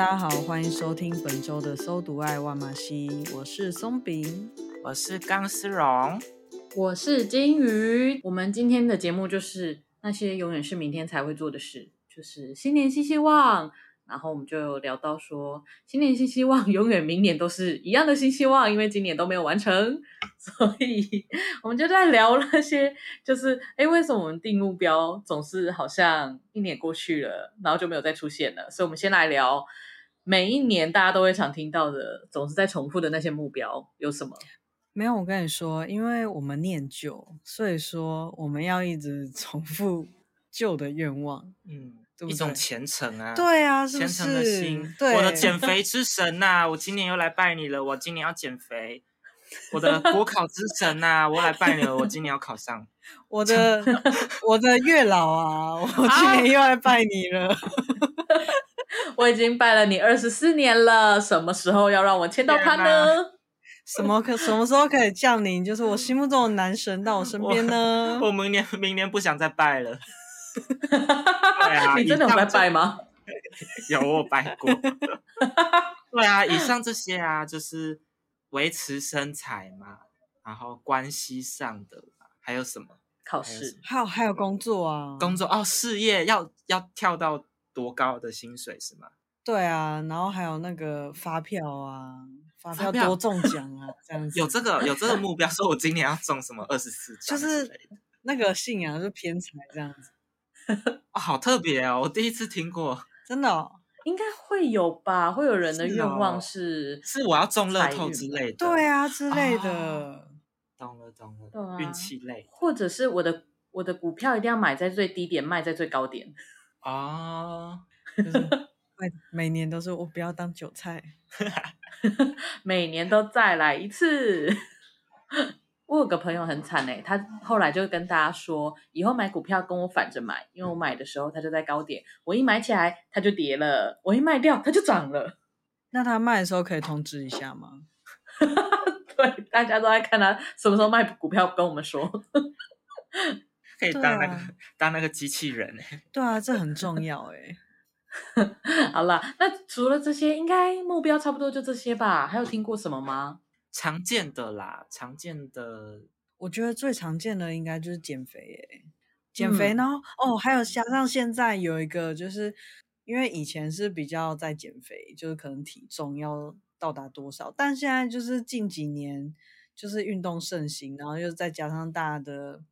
大家好，欢迎收听本周的《搜读爱万马西》，我是松饼，我是钢丝绒，我是金鱼。我们今天的节目就是那些永远是明天才会做的事，就是新年新希望。然后我们就有聊到说，新年新希望，永远明年都是一样的新希望，因为今年都没有完成，所以我们就在聊那些，就是哎，为什么我们定目标总是好像一年过去了，然后就没有再出现了？所以，我们先来聊每一年大家都会常听到的，总是在重复的那些目标有什么？没有，我跟你说，因为我们念旧，所以说我们要一直重复旧的愿望，嗯。一种虔诚啊，对啊，是是虔诚的心。我的减肥之神呐、啊，我今年又来拜你了。我今年要减肥。我的国考之神呐、啊，我来拜你了。我今年要考上。我的 我的月老啊，我今年又来拜你了。啊、我已经拜了你二十四年了，什么时候要让我见到他呢？什么可什么时候可以降临？就是我心目中的男神到我身边呢？我，我明年明年不想再拜了。对啊，你真的有在拜吗？有，我拜过。对啊，以上这些啊，就是维持身材嘛，然后关系上的，还有什么？考试，还有还有工作啊，工作哦，事业要要跳到多高的薪水是吗？对啊，然后还有那个发票啊，发票多中奖啊，这样子。有这个有这个目标，说我今年要中什么二十四奖，就是那个信仰就偏财这样子。哦，好特别哦！我第一次听过，真的。哦，应该会有吧？会有人的愿望是是，是我要中乐透之类的，对啊之类的。哦、懂了懂了，运气类，或者是我的我的股票一定要买在最低点，卖在最高点啊！就是每每年都是我不要当韭菜，每年都再来一次。我有个朋友很惨哎，他后来就跟大家说，以后买股票跟我反着买，因为我买的时候它就在高点，我一买起来它就跌了，我一卖掉它就涨了。那他卖的时候可以通知一下吗？对，大家都在看他什么时候卖股票，跟我们说。可以当那个、啊、当那个机器人哎。对啊，这很重要哎。好了，那除了这些，应该目标差不多就这些吧？还有听过什么吗？常见的啦，常见的，我觉得最常见的应该就是减肥诶，减肥。呢，嗯、哦，还有加上现在有一个，就是因为以前是比较在减肥，就是可能体重要到达多少，但现在就是近几年就是运动盛行，然后又再加上大家的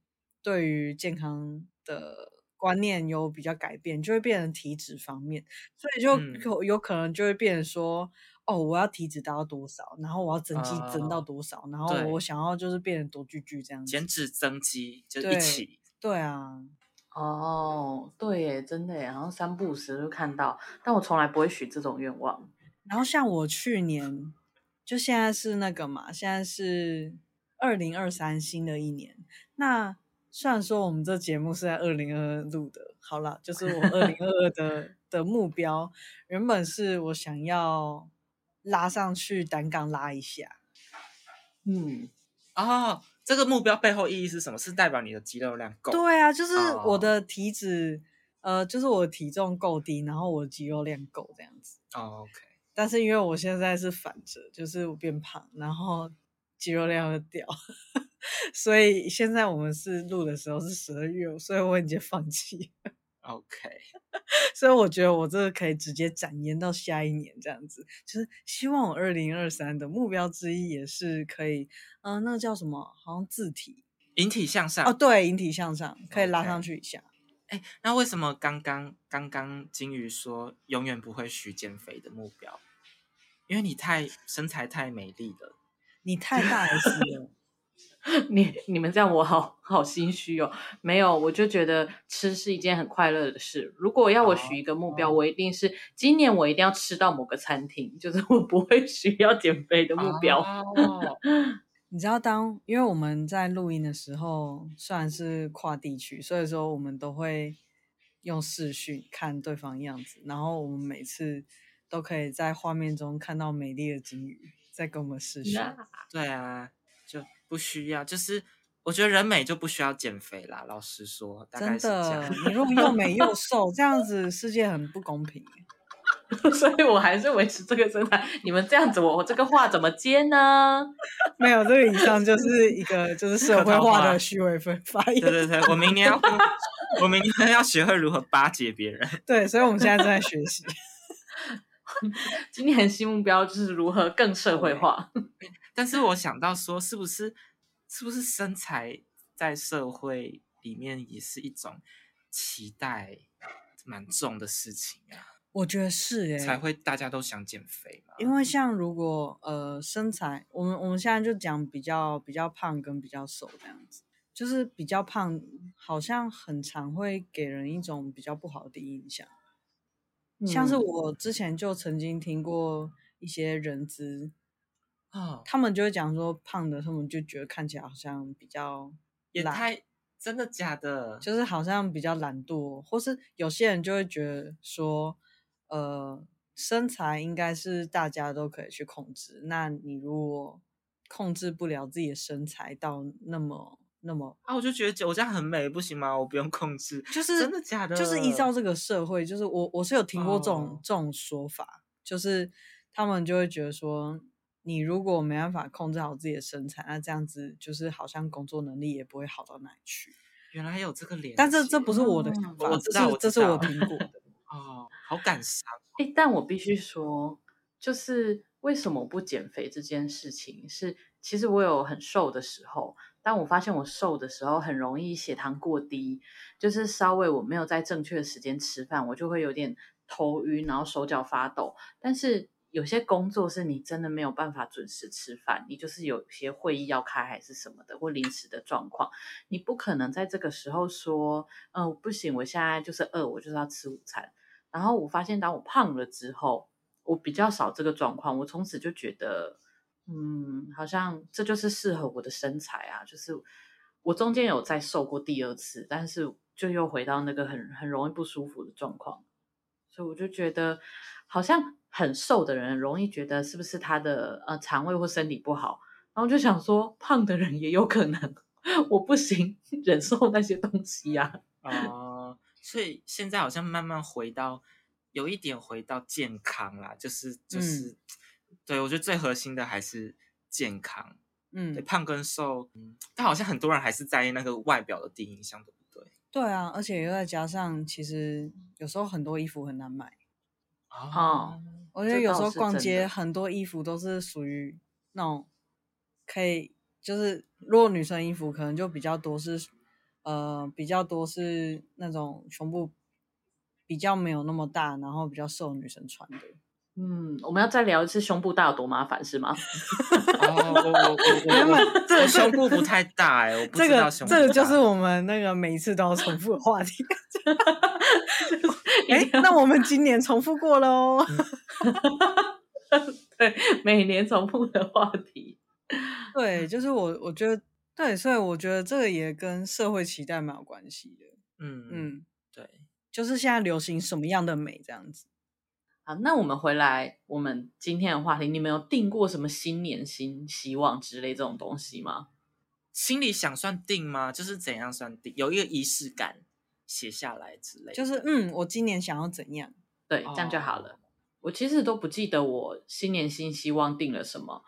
对于健康的观念有比较改变，就会变成体脂方面，所以就有有可能就会变成说。哦，我要体脂达到多少？然后我要增肌增到多少？呃、然后我想要就是变成多巨巨这样子。减脂增肌就一起对。对啊。哦，对耶，真的耶，好像三不五时就看到，但我从来不会许这种愿望。然后像我去年，就现在是那个嘛，现在是二零二三新的一年。那虽然说我们这节目是在二零二二录的，好了，就是我 二零二二的的目标，原本是我想要。拉上去单杠拉一下，嗯，哦，这个目标背后意义是什么？是代表你的肌肉量够？对啊，就是我的体脂，哦、呃，就是我的体重够低，然后我的肌肉量够这样子。哦，OK。但是因为我现在是反着，就是我变胖，然后肌肉量会掉，所以现在我们是录的时候是十二月，所以我已经放弃。OK，所以我觉得我这个可以直接展延到下一年这样子，就是希望我二零二三的目标之一也是可以，嗯、呃，那个叫什么？好像字体引体向上哦，对，引体向上可以拉上去一下。哎、okay. 欸，那为什么刚刚刚刚金鱼说永远不会许减肥的目标？因为你太身材太美丽了，你太大 S 了。你你们这样我好好心虚哦。没有，我就觉得吃是一件很快乐的事。如果要我许一个目标，哦、我一定是今年我一定要吃到某个餐厅，就是我不会需要减肥的目标。哦、你知道当，当因为我们在录音的时候，虽然是跨地区，所以说我们都会用视讯看对方样子，然后我们每次都可以在画面中看到美丽的金鱼在跟我们视讯。对啊。就不需要，就是我觉得人美就不需要减肥啦。老实说，大概是这样。你如果又美又 瘦，这样子世界很不公平。所以我还是维持这个身材。你们这样子我，我这个话怎么接呢？没有，这个以上就是一个就是社会化的虚伪分发言。对对对，我明年要，我明年要学会如何巴结别人。对，所以我们现在正在学习。今年新目标就是如何更社会化。但是我想到说，是不是是不是身材在社会里面也是一种期待蛮重的事情啊？我觉得是哎，才会大家都想减肥嘛。因为像如果呃身材，我们我们现在就讲比较比较胖跟比较瘦这样子，就是比较胖好像很常会给人一种比较不好的第一印象。嗯、像是我之前就曾经听过一些人资。啊，他们就会讲说胖的，他们就觉得看起来好像比较也太真的假的，就是好像比较懒惰，或是有些人就会觉得说，呃，身材应该是大家都可以去控制，那你如果控制不了自己的身材到那么那么啊，我就觉得我这样很美，不行吗？我不用控制，就是真的假的，就是依照这个社会，就是我我是有听过这种、哦、这种说法，就是他们就会觉得说。你如果没办法控制好自己的身材，那这样子就是好像工作能力也不会好到哪里去。原来还有这个联系，但这这不是我的想法，我知道，这是我听过的。哦，好感伤。哎，但我必须说，就是为什么不减肥这件事情，是其实我有很瘦的时候，但我发现我瘦的时候很容易血糖过低，就是稍微我没有在正确的时间吃饭，我就会有点头晕，然后手脚发抖，但是。有些工作是你真的没有办法准时吃饭，你就是有些会议要开还是什么的，或临时的状况，你不可能在这个时候说，嗯、不行，我现在就是饿，我就是要吃午餐。然后我发现，当我胖了之后，我比较少这个状况，我从此就觉得，嗯，好像这就是适合我的身材啊。就是我中间有再瘦过第二次，但是就又回到那个很很容易不舒服的状况，所以我就觉得好像。很瘦的人容易觉得是不是他的呃肠胃或身体不好，然后就想说胖的人也有可能，我不行忍受那些东西呀、啊。哦、呃，所以现在好像慢慢回到有一点回到健康啦，就是就是，嗯、对我觉得最核心的还是健康。嗯，对，胖跟瘦，嗯，但好像很多人还是在意那个外表的第一印象，对不对？对啊，而且又再加上，其实有时候很多衣服很难买。哦。我觉得有时候逛街很多衣服都是属于那种可以，就是如果女生衣服可能就比较多是，呃，比较多是那种胸部比较没有那么大，然后比较瘦的女生穿的。嗯，我们要再聊一次胸部大有多麻烦是吗？哦，我我我我这个胸部不太大哎，我不知道胸部。这个就是我们那个每一次都要重复的话题。哎，那我们今年重复过喽。对，每年重复的话题。对，就是我，我觉得对，所以我觉得这个也跟社会期待蛮有关系的。嗯嗯，对，就是现在流行什么样的美这样子。好，那我们回来，我们今天的话题，你们有定过什么新年新希望之类这种东西吗？心里想算定吗？就是怎样算定？有一个仪式感。写下来之类，就是嗯，我今年想要怎样？对，这样就好了。Oh. 我其实都不记得我新年新希望定了什么，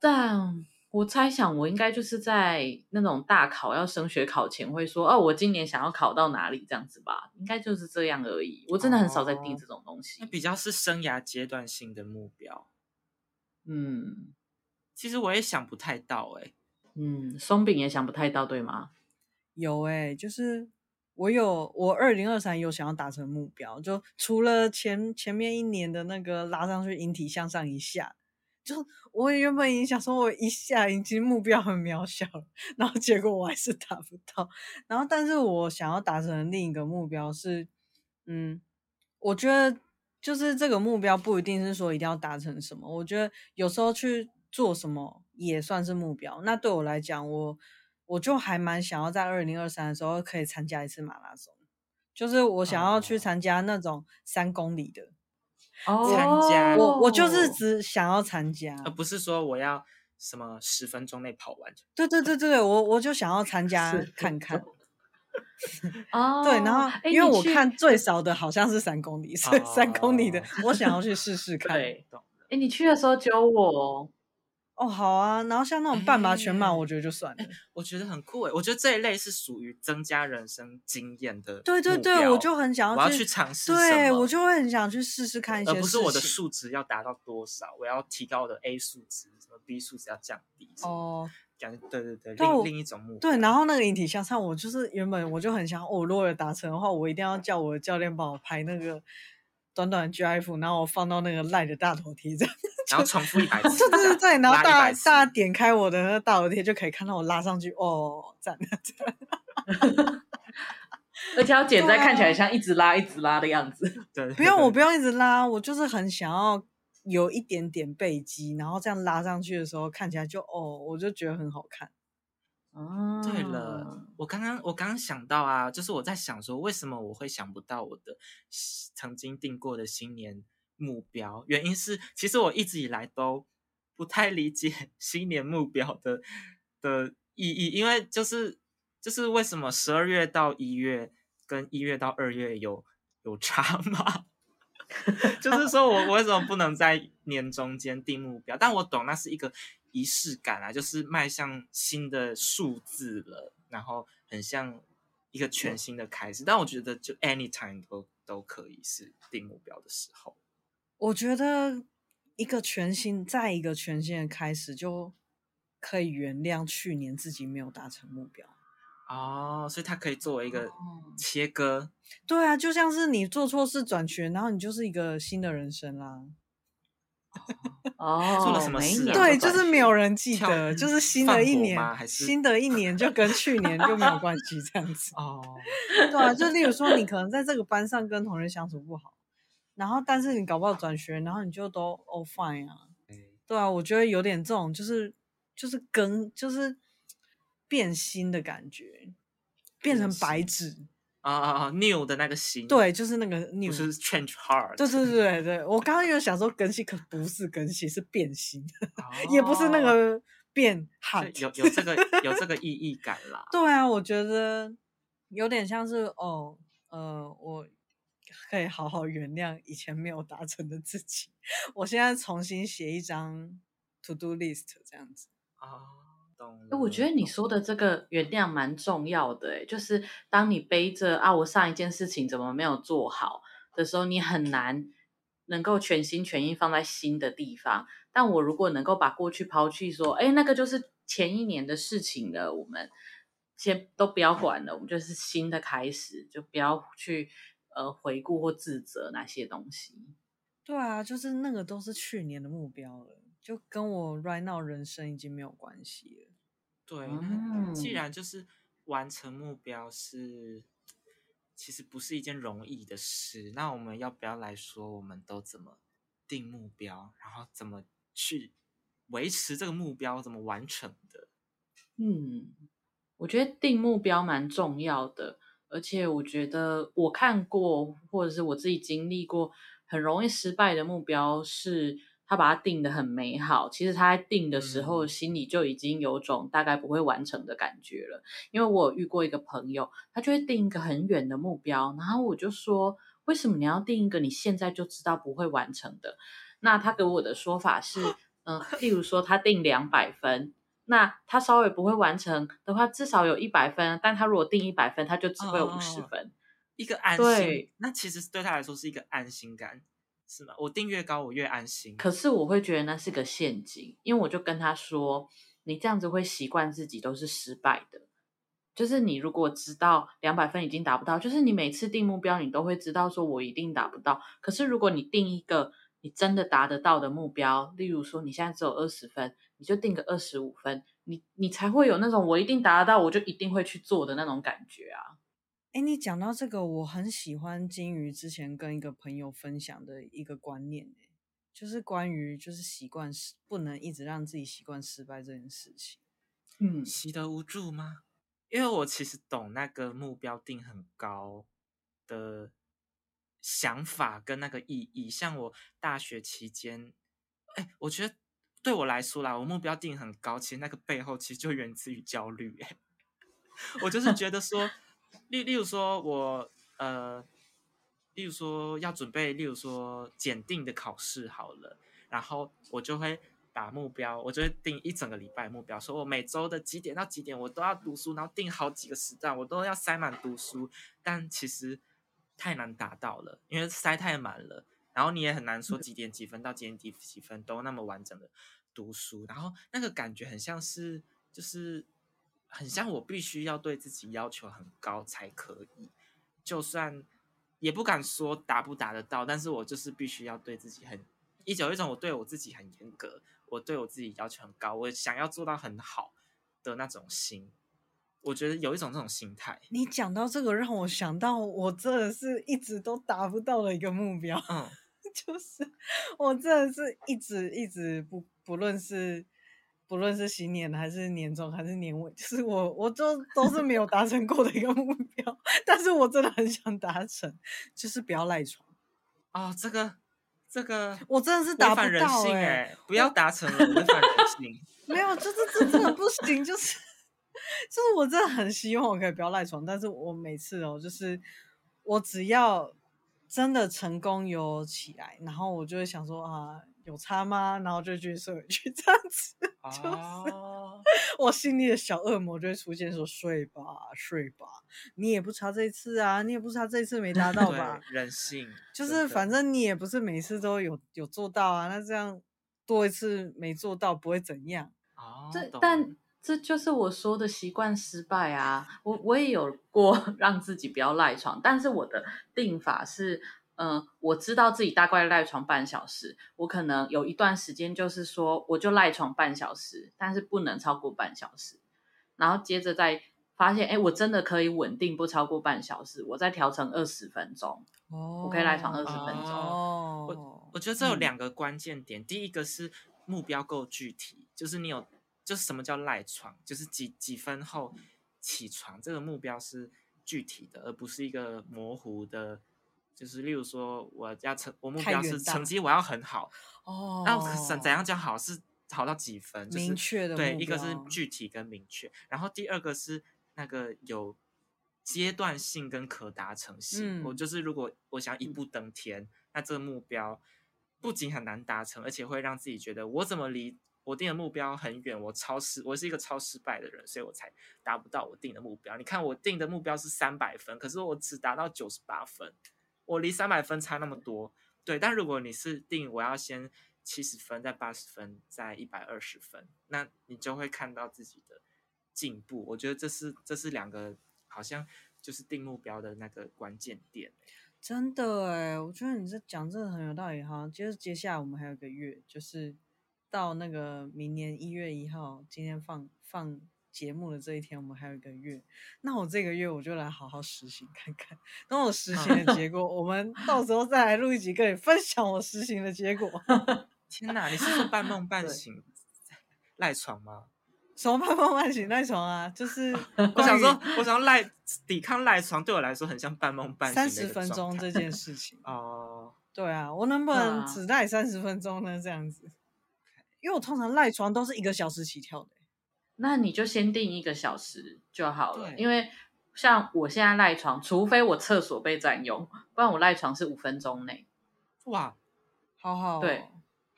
但我猜想我应该就是在那种大考要升学考前会说，哦，我今年想要考到哪里这样子吧，应该就是这样而已。我真的很少在定这种东西，那、oh. 比较是生涯阶段性的目标。嗯，其实我也想不太到、欸，哎，嗯，松饼也想不太到，对吗？有哎、欸，就是。我有，我二零二三有想要达成目标，就除了前前面一年的那个拉上去引体向上一下，就我原本已经想说，我一下已经目标很渺小了，然后结果我还是达不到。然后，但是我想要达成的另一个目标是，嗯，我觉得就是这个目标不一定是说一定要达成什么，我觉得有时候去做什么也算是目标。那对我来讲，我我就还蛮想要在二零二三的时候可以参加一次马拉松。就是我想要去参加那种三公里的，哦，参加我我就是只想要参加，而不是说我要什么十分钟内跑完。对对对对，我我就想要参 加看看。哦，对，然后因为我看最少的好像是三公里，所以三公里的我想要去试试看。对，哎，你去的时候揪我。哦，好啊，然后像那种半马、全马，我觉得就算了。欸欸、我觉得很酷诶，我觉得这一类是属于增加人生经验的。对对对，我就很想要，我要去尝试。对，我就会很想去试试看一些，而不是我的数值要达到多少，我要提高我的 A 数值，什么 B 数值要降低。哦，讲对对对，另另一种目标。对，然后那个引体向上，我就是原本我就很想，我、哦、如果有达成的话，我一定要叫我的教练帮我拍那个短短 GIF，然后我放到那个赖的大头贴这样。然后重复一百次，对对对，然后大家大家点开我的那个大头贴，就可以看到我拉上去哦，赞赞，而且要剪在看起来像一直拉一直拉的样子。对，不用我不用一直拉，我就是很想要有一点点背肌，然后这样拉上去的时候看起来就哦，我就觉得很好看。哦，对了，我刚刚我刚刚想到啊，就是我在想说，为什么我会想不到我的曾经定过的新年。目标原因是，其实我一直以来都不太理解 新年目标的的意义，因为就是就是为什么十二月到一月跟一月到二月有有差吗？就是说我为什么不能在年中间定目标？但我懂那是一个仪式感啊，就是迈向新的数字了，然后很像一个全新的开始。但我觉得就 anytime 都都可以是定目标的时候。我觉得一个全新，再一个全新的开始，就可以原谅去年自己没有达成目标哦，所以它可以作为一个切割。哦、对啊，就像是你做错事转学，然后你就是一个新的人生啦。哦，做了什么事、啊？对，就是没有人记得，就是新的一年，新的一年就跟去年就没有关系，这样子。哦，对啊，就例如说，你可能在这个班上跟同学相处不好。然后，但是你搞不好转学，然后你就都 all fine 啊，对啊，我觉得有点这种，就是就是更就是变心的感觉，变成白纸啊啊啊，new 的那个新，对，就是那个 new，不是 change heart，对对对对，我刚刚有想说更新，可不是更新，是变心，哦、也不是那个变 heart，有有这个有这个意义感啦。对啊，我觉得有点像是哦，呃，我。可以好好原谅以前没有达成的自己。我现在重新写一张 to do list，这样子啊，懂。我觉得你说的这个原谅蛮重要的，哎，就是当你背着啊，我上一件事情怎么没有做好的时候，你很难能够全心全意放在新的地方。但我如果能够把过去抛弃，说，哎，那个就是前一年的事情了，我们先都不要管了，我们就是新的开始，就不要去。呃，回顾或自责那些东西，对啊，就是那个都是去年的目标了，就跟我 right now 人生已经没有关系了。对，嗯，既然就是完成目标是，其实不是一件容易的事，那我们要不要来说，我们都怎么定目标，然后怎么去维持这个目标，怎么完成的？嗯，我觉得定目标蛮重要的。而且我觉得我看过，或者是我自己经历过，很容易失败的目标是他把它定的很美好，其实他在定的时候心里就已经有种大概不会完成的感觉了。因为我有遇过一个朋友，他就会定一个很远的目标，然后我就说，为什么你要定一个你现在就知道不会完成的？那他给我的说法是，嗯、呃，例如说他定两百分。那他稍微不会完成的话，至少有一百分。但他如果定一百分，他就只会有五十分。哦，一个安心。对，那其实对他来说是一个安心感，是吗？我定越高，我越安心。可是我会觉得那是个陷阱，因为我就跟他说，你这样子会习惯自己都是失败的。就是你如果知道两百分已经达不到，就是你每次定目标，你都会知道说我一定达不到。可是如果你定一个你真的达得到的目标，例如说你现在只有二十分，你就定个二十五分，你你才会有那种我一定达得到，我就一定会去做的那种感觉啊。哎，你讲到这个，我很喜欢金鱼之前跟一个朋友分享的一个观念，就是关于就是习惯失不能一直让自己习惯失败这件事情。嗯，习得无助吗？因为我其实懂那个目标定很高的想法跟那个意义。像我大学期间，哎，我觉得对我来说啦，我目标定很高，其实那个背后其实就源自于焦虑。哎，我就是觉得说。例例如说我，呃，例如说要准备，例如说检定的考试好了，然后我就会把目标，我就会定一整个礼拜目标，说我每周的几点到几点我都要读书，然后定好几个时段，我都要塞满读书，但其实太难达到了，因为塞太满了，然后你也很难说几点几分到几点几几分都那么完整的读书，然后那个感觉很像是就是。很像我必须要对自己要求很高才可以，就算也不敢说达不达得到，但是我就是必须要对自己很，一种一种我对我自己很严格，我对我自己要求很高，我想要做到很好的那种心，我觉得有一种这种心态。你讲到这个，让我想到我真的是一直都达不到的一个目标，嗯，就是我真的是一直一直不不论是。不论是新年还是年终还是年尾，就是我，我就都是没有达成过的一个目标，但是我真的很想达成，就是不要赖床。哦，这个，这个，我真的是达不到哎、欸，人性欸、不要达成了，违反人性。没有，就是这真的不行，就是，就是我真的很希望我可以不要赖床，但是我每次哦，就是我只要真的成功有起来，然后我就会想说啊。有差吗？然后就去睡回去，这样子就是 我心里的小恶魔就会出现，说睡吧，睡吧，你也不差这一次啊，你也不差这一次没达到吧？人性就是，反正你也不是每次都有有做到啊，那这样多一次没做到不会怎样啊？这但这就是我说的习惯失败啊！我我也有过 让自己不要赖床，但是我的定法是。嗯，我知道自己大概赖床半小时，我可能有一段时间就是说，我就赖床半小时，但是不能超过半小时。然后接着再发现，哎，我真的可以稳定不超过半小时，我再调成二十分钟。哦，我可以赖床二十分钟。哦，我我觉得这有两个关键点，嗯，第一个是目标够具体，就是你有，就是什么叫赖床，就是几几分后起床，这个目标是具体的，而不是一个模糊的。就是例如说，我要成，我目标是成绩我要很好哦。那怎怎样叫好？是好到几分？就是、明确的对，一个是具体跟明确，然后第二个是那个有阶段性跟可达成性。嗯、我就是如果我想一步登天，嗯、那这个目标不仅很难达成，而且会让自己觉得我怎么离我定的目标很远，我超失，我是一个超失败的人，所以我才达不到我定的目标。你看我定的目标是三百分，可是我只达到九十八分。我离三百分差那么多，对。但如果你是定我要先七十分，再八十分，再一百二十分，那你就会看到自己的进步。我觉得这是这是两个好像就是定目标的那个关键点。真的哎，我觉得你这讲真的很有道理哈。接着接下来我们还有个月，就是到那个明年一月一号，今天放放。节目的这一天，我们还有一个月，那我这个月我就来好好实行看看。等我实行的结果，我们到时候再来录一集，跟你分享我实行的结果。天哪，你是说半梦半醒赖床吗？什么半梦半醒赖床啊？就是 我想说，我想要赖抵抗赖床，对我来说很像半梦半醒。三十分钟这件事情哦，对啊，我能不能只赖三十分钟呢？这样子，因为我通常赖床都是一个小时起跳的。那你就先定一个小时就好了，因为像我现在赖床，除非我厕所被占用，不然我赖床是五分钟内。哇，好好，对，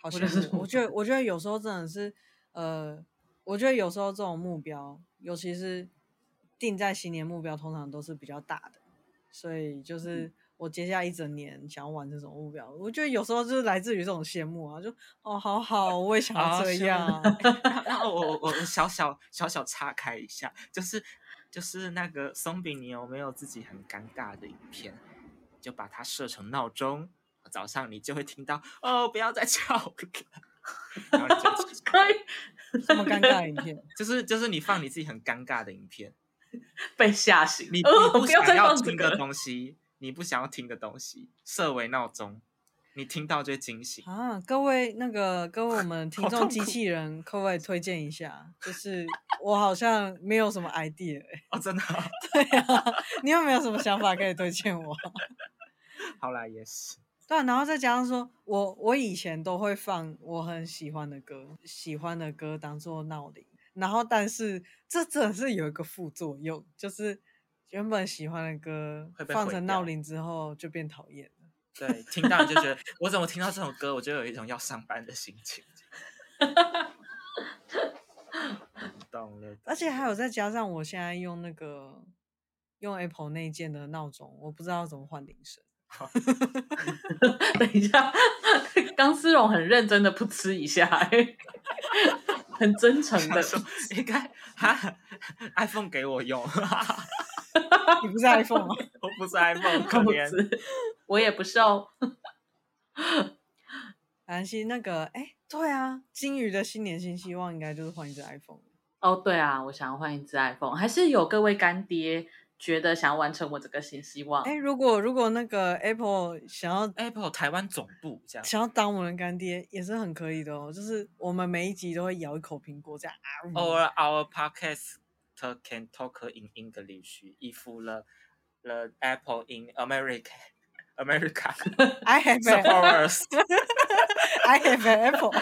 好像是。我觉得，我觉得有时候真的是，呃，我觉得有时候这种目标，尤其是定在新年目标，通常都是比较大的，所以就是。嗯我接下来一整年想要完成什么目标？我觉得有时候就是来自于这种羡慕啊，就哦，好好，我也想要这样。我我我小小小小岔开一下，就是就是那个松饼，你有没有自己很尴尬的影片？就把它设成闹钟，早上你就会听到哦，不要再叫了，然后你就 可以这么尴尬的影片，就是就是你放你自己很尴尬的影片，被吓醒，你你不想要听的东西，你不想要听的东西，设为闹钟。你听到就会惊醒啊！各位那个各位我们 听众机器人，可不可以推荐一下？就是我好像没有什么 idea 哎、欸。哦，真的、哦？对啊，你有没有什么想法可以推荐我？好啦，也是。对、啊，然后再加上说，我我以前都会放我很喜欢的歌，喜欢的歌当做闹铃。然后，但是这真的是有一个副作用，就是原本喜欢的歌放成闹铃之后就变讨厌。对，听到你就觉得，我怎么听到这首歌，我就有一种要上班的心情。懂了，而且还有再加上，我现在用那个用 Apple 内建的闹钟，我不知道怎么换铃声。等一下，钢丝绒很认真的噗嗤一下，很真诚的说，应该哈 iPhone 给我用。你不是 iPhone 吗？我不是 iPhone，可怜。我也不是哦。安心那个，哎，对啊，金鱼的新年新希望应该就是换一只 iPhone。哦，对啊，我想要换一只 iPhone。还是有各位干爹觉得想要完成我这个新希望？哎，如果如果那个 Apple 想要 Apple 台湾总部这样，想要当我们的干爹也是很可以的哦。就是我们每一集都会咬一口苹果这样。Or our podcast can talk in English if the the Apple in America. America, I have supporters. I have an apple.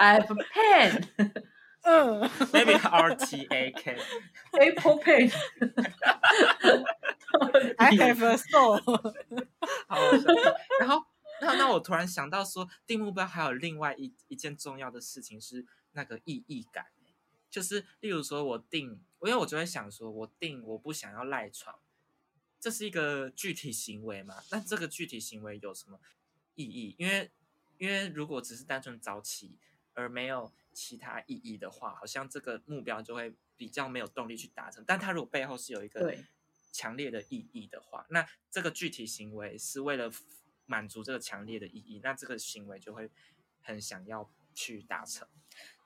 I have a pen. Uh. Maybe RTA can. Apple pen. I have a soul. 好，然后，然后，那我突然想到说，定目标还有另外一一件重要的事情是那个意义感， 就是例如说我定，因为我就会想说，我定我不想要赖床。这是一个具体行为嘛？那这个具体行为有什么意义？因为，因为如果只是单纯早起而没有其他意义的话，好像这个目标就会比较没有动力去达成。但它如果背后是有一个强烈的意义的话，那这个具体行为是为了满足这个强烈的意义，那这个行为就会很想要去达成。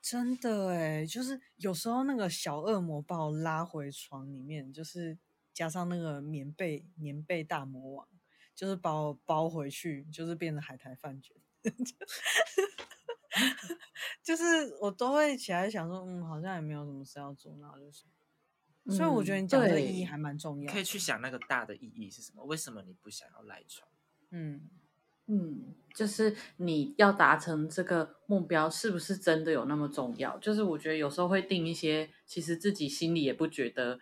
真的哎，就是有时候那个小恶魔把我拉回床里面，就是。加上那个棉被，棉被大魔王，就是把我包回去，就是变成海苔饭卷，就是我都会起来想说，嗯，好像也没有什么事要做，然后就是，嗯、所以我觉得你讲这个意义还蛮重要，可以去想那个大的意义是什么？为什么你不想要赖床？嗯嗯，就是你要达成这个目标，是不是真的有那么重要？就是我觉得有时候会定一些，其实自己心里也不觉得。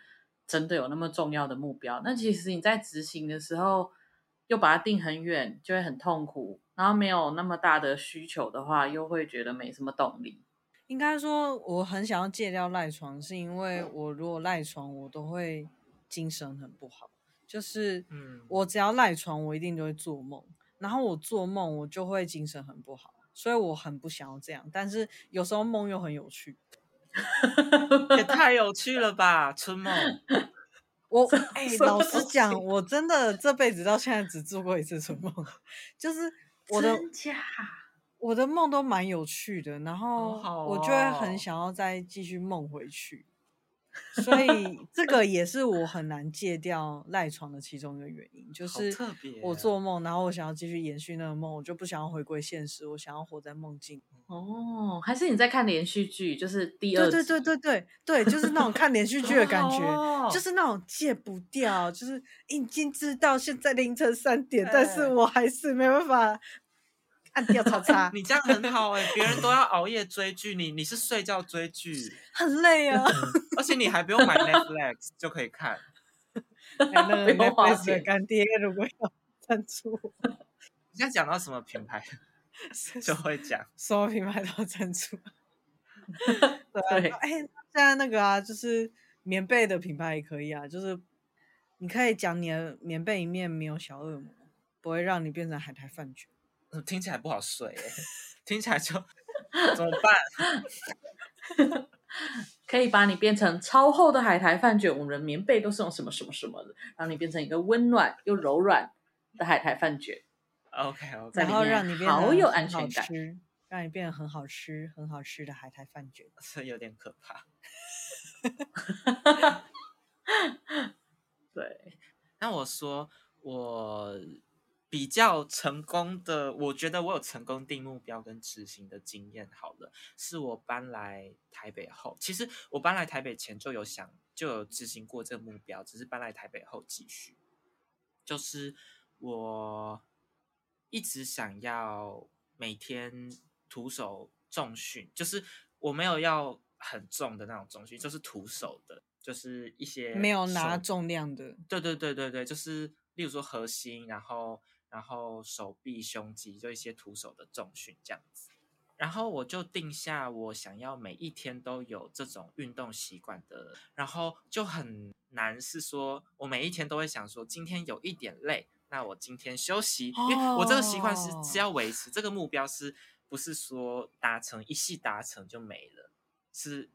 真的有那么重要的目标？那其实你在执行的时候，又把它定很远，就会很痛苦。然后没有那么大的需求的话，又会觉得没什么动力。应该说，我很想要戒掉赖床，是因为我如果赖床，我都会精神很不好。就是，嗯，我只要赖床，我一定就会做梦。然后我做梦，我就会精神很不好。所以我很不想要这样。但是有时候梦又很有趣。也太有趣了吧，春梦！我哎、欸，老实讲，我真的这辈子到现在只做过一次春梦，就是我的假，我的梦都蛮有趣的，然后我就会很想要再继续梦回去。所以这个 也是我很难戒掉赖床的其中一个原因，就是我做梦，然后我想要继续延续那个梦，我就不想要回归现实，我想要活在梦境。哦，还是你在看连续剧，就是第二集？对对对对对对，就是那种看连续剧的感觉，哦、就是那种戒不掉，就是已经知道现在凌晨三点，欸、但是我还是没办法。按掉叉叉，你这样很好哎、欸，别人都要熬夜追剧，你你是睡觉追剧，很累啊，而且你还不用买 Netflix 就可以看。哎、那个 Netflix 的干爹如果要赞助，你现在讲到什么品牌？就会讲，什么品牌都赞助。对，哎、欸，现在那个啊，就是棉被的品牌也可以啊，就是你可以讲你的棉被里面没有小恶魔，不会让你变成海苔饭卷。听起来不好睡，听起来就怎么办？可以把你变成超厚的海苔饭卷，我们的棉被都是用什么什么什么的，让你变成一个温暖又柔软的海苔饭卷。OK OK，然后让你变得好有安全感，让你变得很好吃、很好吃的海苔饭卷，这有点可怕。对，那我说我比较成功的，我觉得我有成功定目标跟执行的经验。好了，是我搬来台北后，其实我搬来台北前就有想，就有执行过这个目标，只是搬来台北后继续。就是我一直想要每天徒手重训，就是我没有要很重的那种重训，就是徒手的。就是一些没有拿重量的，对对对对对，就是例如说核心，然后然后手臂、胸肌，就一些徒手的重训这样子。然后我就定下我想要每一天都有这种运动习惯的，然后就很难是说我每一天都会想说今天有一点累，那我今天休息，因为我这个习惯是是要维持，这个目标是不是说达成一系达成就没了，是。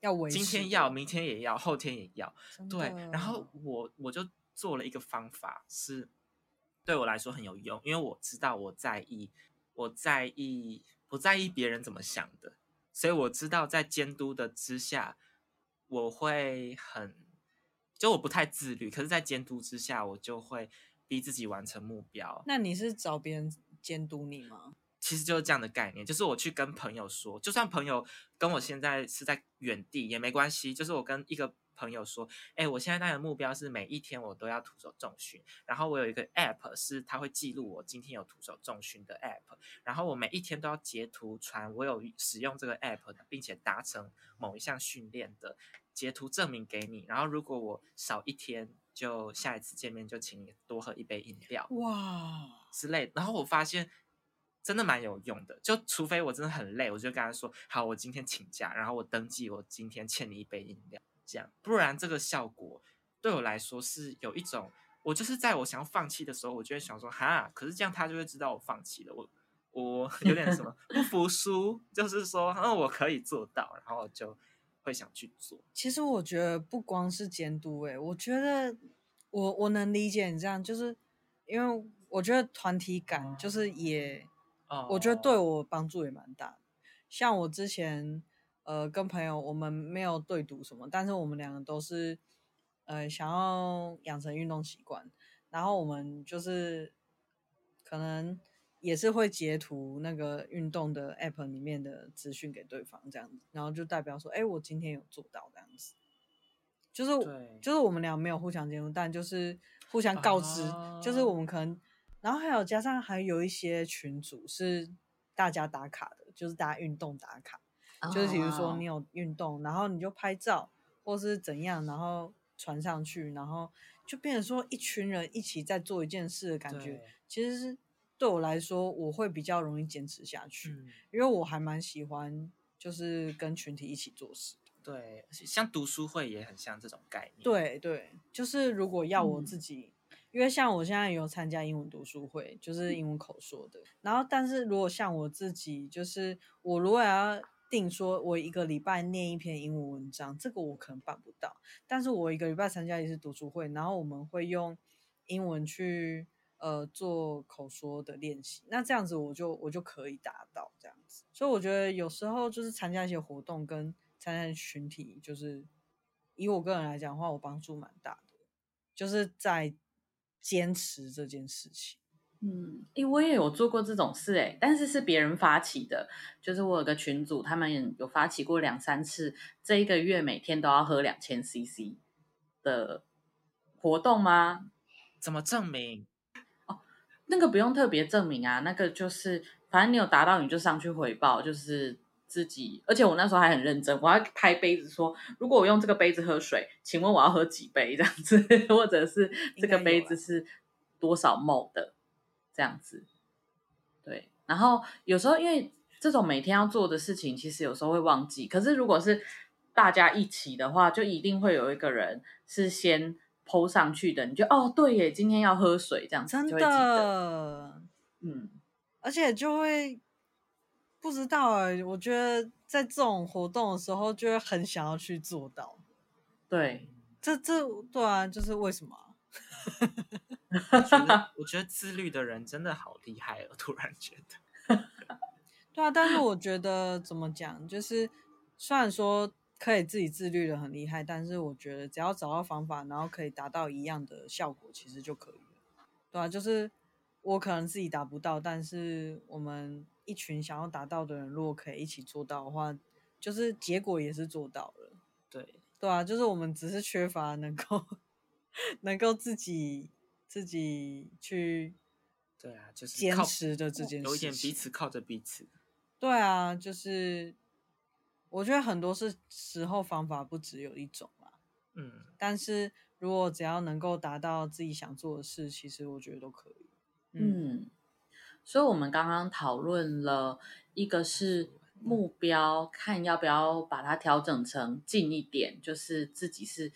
要维持，今天要，明天也要，后天也要，对。然后我我就做了一个方法，是对我来说很有用，因为我知道我在意，我在意，不在意别人怎么想的，所以我知道在监督的之下，我会很，就我不太自律，可是，在监督之下，我就会逼自己完成目标。那你是找别人监督你吗？其实就是这样的概念，就是我去跟朋友说，就算朋友跟我现在是在远地也没关系。就是我跟一个朋友说，哎，我现在那个目标是每一天我都要徒手重训，然后我有一个 app 是它会记录我今天有徒手重训的 app，然后我每一天都要截图传我有使用这个 app 的，并且达成某一项训练的截图证明给你。然后如果我少一天，就下一次见面就请你多喝一杯饮料，哇之类。然后我发现。真的蛮有用的，就除非我真的很累，我就跟他说好，我今天请假，然后我登记我今天欠你一杯饮料，不然这个效果对我来说是有一种，我就是在我想要放弃的时候，我就会想说哈，可是这样他就会知道我放弃了，我我 有点什么不服输，就是说嗯我可以做到，然后就会想去做。其实我觉得不光是监督，欸，哎，我觉得我我能理解你这样，就是因为我觉得团体感就是也。我觉得对我帮助也蛮大的，像我之前呃跟朋友，我们没有对赌什么，但是我们两个都是呃想要养成运动习惯，然后我们就是可能也是会截图那个运动的 app 里面的资讯给对方这样子，然后就代表说，哎，我今天有做到这样子，就是就是我们俩没有互相监督，但就是互相告知，啊、就是我们可能。然后还有加上还有一些群组是大家打卡的，就是大家运动打卡，oh. 就是比如说你有运动，然后你就拍照或是怎样，然后传上去，然后就变成说一群人一起在做一件事的感觉。其实是对我来说，我会比较容易坚持下去，嗯、因为我还蛮喜欢就是跟群体一起做事。对，像读书会也很像这种概念。对对，就是如果要我自己。嗯因为像我现在有参加英文读书会，就是英文口说的。然后，但是如果像我自己，就是我如果要定说，我一个礼拜念一篇英文文章，这个我可能办不到。但是我一个礼拜参加一次读书会，然后我们会用英文去呃做口说的练习，那这样子我就我就可以达到这样子。所以我觉得有时候就是参加一些活动跟参加群体，就是以我个人来讲的话，我帮助蛮大的，就是在。坚持这件事情，嗯，诶、欸，我也有做过这种事，诶，但是是别人发起的，就是我有个群组，他们有发起过两三次，这一个月每天都要喝两千 CC 的活动吗？怎么证明？哦，那个不用特别证明啊，那个就是反正你有达到你就上去回报，就是。自己，而且我那时候还很认真，我要拍杯子说，如果我用这个杯子喝水，请问我要喝几杯这样子，或者是这个杯子是多少 ml 的这样子。对，然后有时候因为这种每天要做的事情，其实有时候会忘记。可是如果是大家一起的话，就一定会有一个人是先 po 上去的，你就哦对耶，今天要喝水这样子，真的，嗯，而且就会。不知道哎、欸，我觉得在这种活动的时候，就会很想要去做到。对，这这对啊，就是为什么？我觉得，我觉得自律的人真的好厉害哦！突然觉得，对啊，但是我觉得怎么讲，就是虽然说可以自己自律的很厉害，但是我觉得只要找到方法，然后可以达到一样的效果，其实就可以了。对啊，就是我可能自己达不到，但是我们一群想要达到的人，如果可以一起做到的话，就是结果也是做到了。对，对啊，就是我们只是缺乏能够 能够自己。自己去，对啊，就是坚持的这件事，有一点彼此靠着彼此。对啊，就是我觉得很多是时候方法不只有一种嘛。嗯，但是如果只要能够达到自己想做的事，其实我觉得都可以。嗯，嗯，所以我们刚刚讨论了一个是目标，看要不要把它调整成近一点，就是自己是。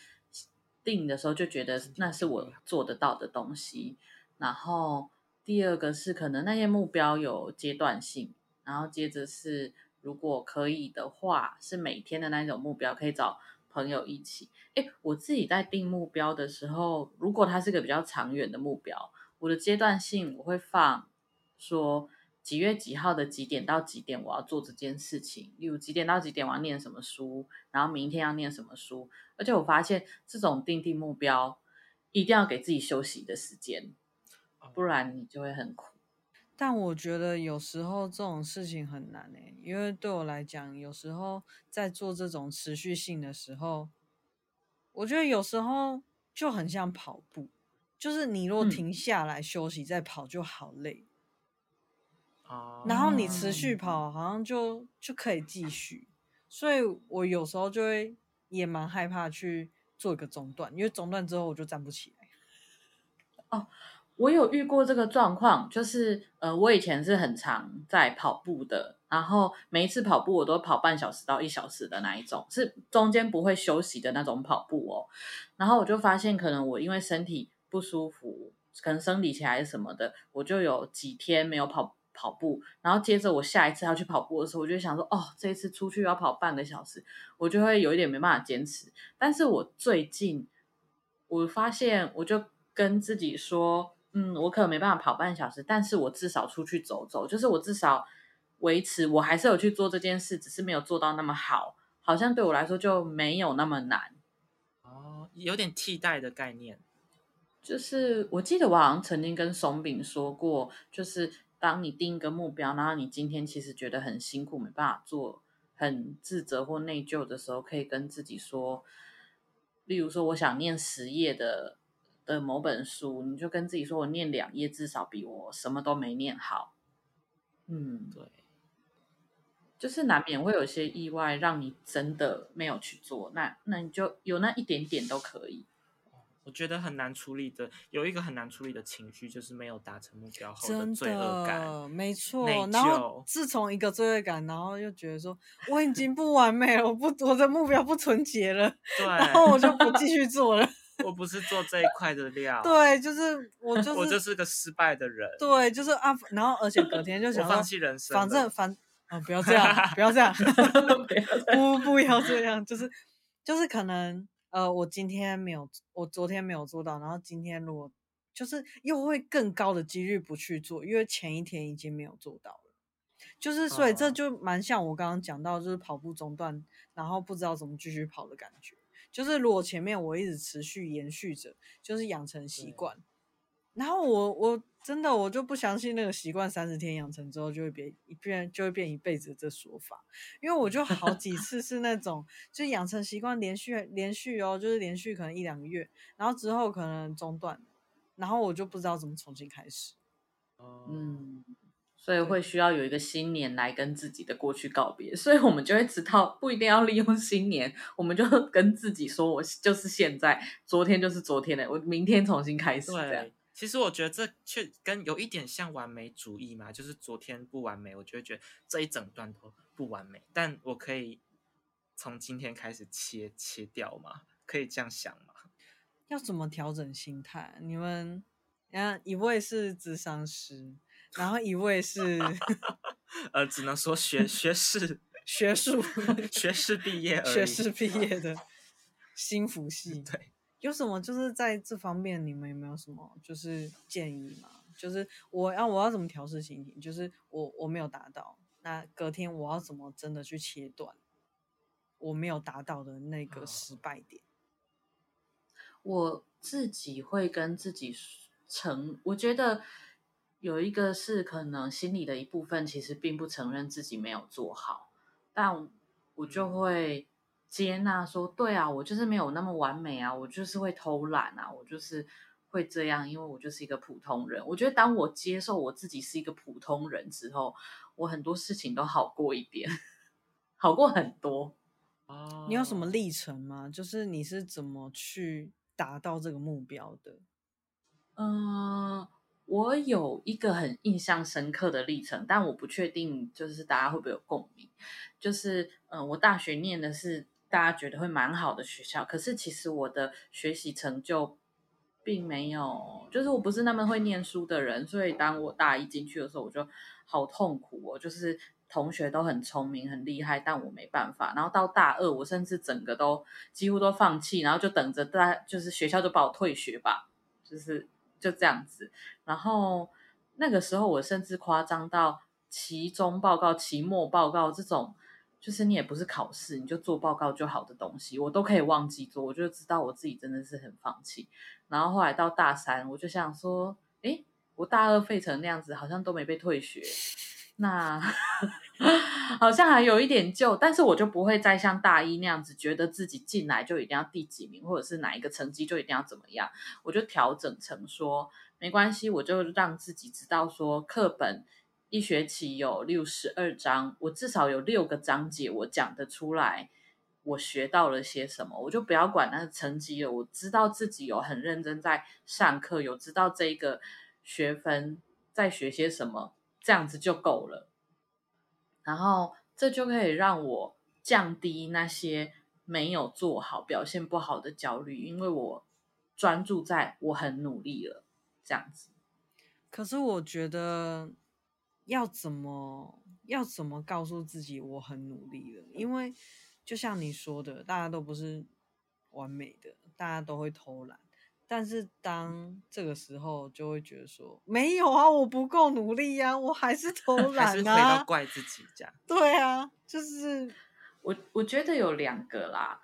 定的时候就觉得那是我做得到的东西，然后第二个是可能那些目标有阶段性，然后接着是如果可以的话是每天的那种目标，可以找朋友一起。诶，我自己在定目标的时候，如果它是个比较长远的目标，我的阶段性我会放说。几月几号的几点到几点我要做这件事情，例如几点到几点我要念什么书，然后明天要念什么书。而且我发现这种定定目标一定要给自己休息的时间，不然你就会很苦。但我觉得有时候这种事情很难诶，因为对我来讲，有时候在做这种持续性的时候，我觉得有时候就很像跑步，就是你若停下来休息再跑就好累。然后你持续跑，好像就就可以继续，所以我有时候就会也蛮害怕去做一个中断，因为中断之后我就站不起来。哦，我有遇过这个状况，就是呃，我以前是很常在跑步的，然后每一次跑步我都跑半小时到一小时的那一种，是中间不会休息的那种跑步哦。然后我就发现，可能我因为身体不舒服，可能生理期还是什么的，我就有几天没有跑。跑步，然后接着我下一次要去跑步的时候，我就想说，哦，这一次出去要跑半个小时，我就会有一点没办法坚持。但是我最近我发现，我就跟自己说，嗯，我可能没办法跑半小时，但是我至少出去走走，就是我至少维持，我还是有去做这件事，只是没有做到那么好，好像对我来说就没有那么难。哦，有点替代的概念，就是我记得我好像曾经跟松饼说过，就是。当你定一个目标，然后你今天其实觉得很辛苦，没办法做，很自责或内疚的时候，可以跟自己说，例如说我想念十页的的某本书，你就跟自己说，我念两页至少比我什么都没念好。嗯，对，就是难免会有些意外，让你真的没有去做，那那你就有那一点点都可以。我觉得很难处理的，有一个很难处理的情绪，就是没有达成目标后的罪恶感。没错，然后自从一个罪恶感，然后又觉得说我已经不完美了，我不，我的目标不纯洁了，对，然后我就不继续做了。我不是做这一块的料。对，就是我就是我就是个失败的人。对，就是啊，然后而且隔天就想放弃人生，反正反啊、哦，不要这样，不要这样，不不要这样，就是就是可能。呃，我今天没有，我昨天没有做到，然后今天如果就是又会更高的几率不去做，因为前一天已经没有做到了，就是所以这就蛮像我刚刚讲到，就是跑步中断，然后不知道怎么继续跑的感觉。就是如果前面我一直持续延续着，就是养成习惯，然后我我。真的，我就不相信那个习惯三十天养成之后就会变一变，就会变一辈子的这说法。因为我就好几次是那种，就养成习惯连续连续哦，就是连续可能一两个月，然后之后可能中断，然后我就不知道怎么重新开始。嗯，所以会需要有一个新年来跟自己的过去告别，所以我们就会知道不一定要利用新年，我们就跟自己说，我就是现在，昨天就是昨天的，我明天重新开始这样。其实我觉得这却跟有一点像完美主义嘛，就是昨天不完美，我就会觉得这一整段都不完美，但我可以从今天开始切切掉吗？可以这样想吗？要怎么调整心态？你们，然后一位是智商师，然后一位是，呃，只能说学 学士学术学士毕业学士毕业的心服系，对。有什么就是在这方面，你们有没有什么就是建议吗？就是我要我要怎么调试心情？就是我我没有达到，那隔天我要怎么真的去切断我没有达到的那个失败点？我自己会跟自己承，我觉得有一个是可能心里的一部分，其实并不承认自己没有做好，但我就会。接纳说，对啊，我就是没有那么完美啊，我就是会偷懒啊，我就是会这样，因为我就是一个普通人。我觉得当我接受我自己是一个普通人之后，我很多事情都好过一点，好过很多。哦，你有什么历程吗？就是你是怎么去达到这个目标的？嗯。我有一个很印象深刻的历程，但我不确定就是大家会不会有共鸣。就是，嗯、呃，我大学念的是大家觉得会蛮好的学校，可是其实我的学习成就并没有，就是我不是那么会念书的人，所以当我大一进去的时候，我就好痛苦哦。就是同学都很聪明、很厉害，但我没办法。然后到大二，我甚至整个都几乎都放弃，然后就等着大，就是学校就把我退学吧，就是。就这样子，然后那个时候我甚至夸张到期中报告、期末报告这种，就是你也不是考试，你就做报告就好的东西，我都可以忘记做，我就知道我自己真的是很放弃。然后后来到大三，我就想说，诶，我大二废成那样子，好像都没被退学，那。好像还有一点旧，但是我就不会再像大一那样子，觉得自己进来就一定要第几名，或者是哪一个成绩就一定要怎么样。我就调整成说，没关系，我就让自己知道说，课本一学期有六十二章，我至少有六个章节我讲得出来，我学到了些什么，我就不要管那个成绩了。我知道自己有很认真在上课，有知道这一个学分在学些什么，这样子就够了。然后这就可以让我降低那些没有做好、表现不好的焦虑，因为我专注在我很努力了，这样子。可是我觉得要怎么要怎么告诉自己我很努力了？因为就像你说的，大家都不是完美的，大家都会偷懒。但是当这个时候就会觉得说没有啊，我不够努力呀、啊，我还是偷 懒啊，还是回到怪自己这样。对啊，就是我我觉得有两个啦，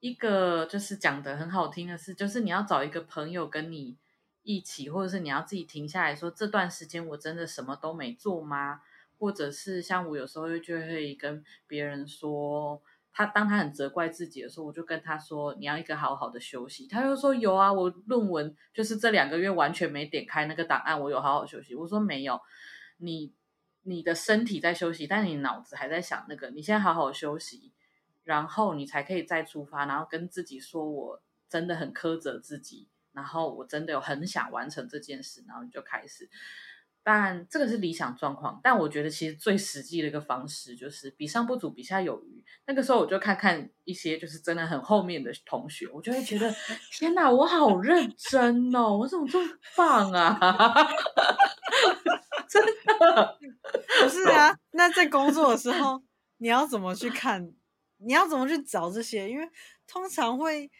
一个就是讲的很好听的是，就是你要找一个朋友跟你一起，或者是你要自己停下来说，这段时间我真的什么都没做吗？或者是像我有时候就会跟别人说。他当他很责怪自己的时候，我就跟他说：“你要一个好好的休息。”他就说：“有啊，我论文就是这两个月完全没点开那个档案，我有好好休息。”我说：“没有，你你的身体在休息，但你脑子还在想那个。你现在好好休息，然后你才可以再出发，然后跟自己说我真的很苛责自己，然后我真的有很想完成这件事，然后你就开始。”但这个是理想状况，但我觉得其实最实际的一个方式就是比上不足，比下有余。那个时候我就看看一些就是真的很后面的同学，我就会觉得 天哪，我好认真哦，我怎么这么棒啊？真的不是啊？那在工作的时候，你要怎么去看？你要怎么去找这些？因为通常会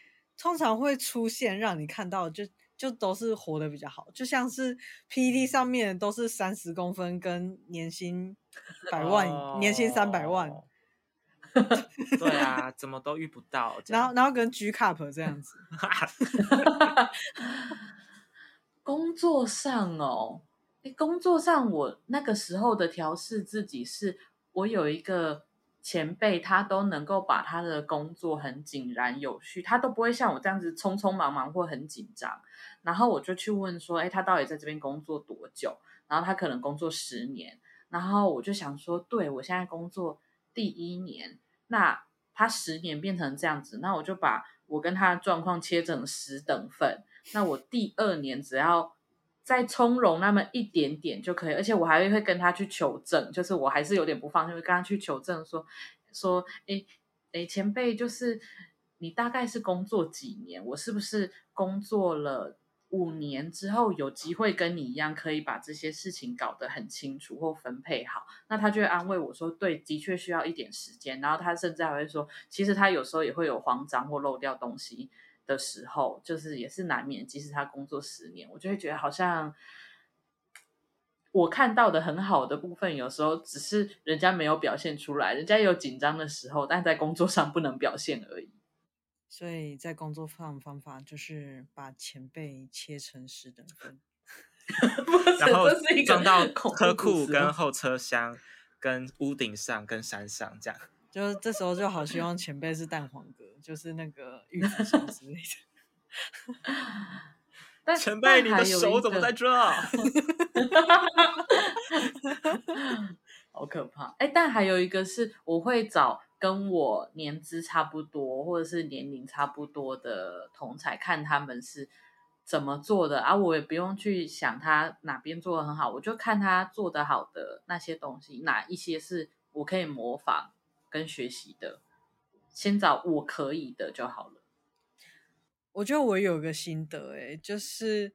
通常会出现让你看到就。就都是活得比较好，就像是 PTT 上面都是三十公分跟年薪百万，哦、年薪三百万。对啊，怎么都遇不到。然后，然后跟 G Cup 这样子。工作上哦，工作上我那个时候的调试自己是，我有一个。前辈他都能够把他的工作很井然有序，他都不会像我这样子匆匆忙忙或很紧张。然后我就去问说，哎，他到底在这边工作多久？然后他可能工作十年。然后我就想说，对，我现在工作第一年，那他十年变成这样子，那我就把我跟他的状况切成十等份。那我第二年只要。再从容那么一点点就可以，而且我还会跟他去求证，就是我还是有点不放心，会跟他去求证说说，诶诶，前辈，就是你大概是工作几年？我是不是工作了五年之后有机会跟你一样，可以把这些事情搞得很清楚或分配好？那他就会安慰我说，对，的确需要一点时间。然后他甚至还会说，其实他有时候也会有慌张或漏掉东西。的时候，就是也是难免。即使他工作十年，我就会觉得好像我看到的很好的部分，有时候只是人家没有表现出来，人家有紧张的时候，但在工作上不能表现而已。所以在工作上方法就是把前辈切成十等分，然后装到车库跟后车厢、跟屋顶上、跟山上这样。就是这时候就好希望前辈是蛋黄哥，就是那个玉子烧之类的。但前辈，你的手怎么在这？好可怕！哎，但还有一个是，我会找跟我年资差不多或者是年龄差不多的同才，看他们是怎么做的啊。我也不用去想他哪边做的很好，我就看他做的好的那些东西，哪一些是我可以模仿。跟学习的，先找我可以的就好了。我觉得我有个心得，哎，就是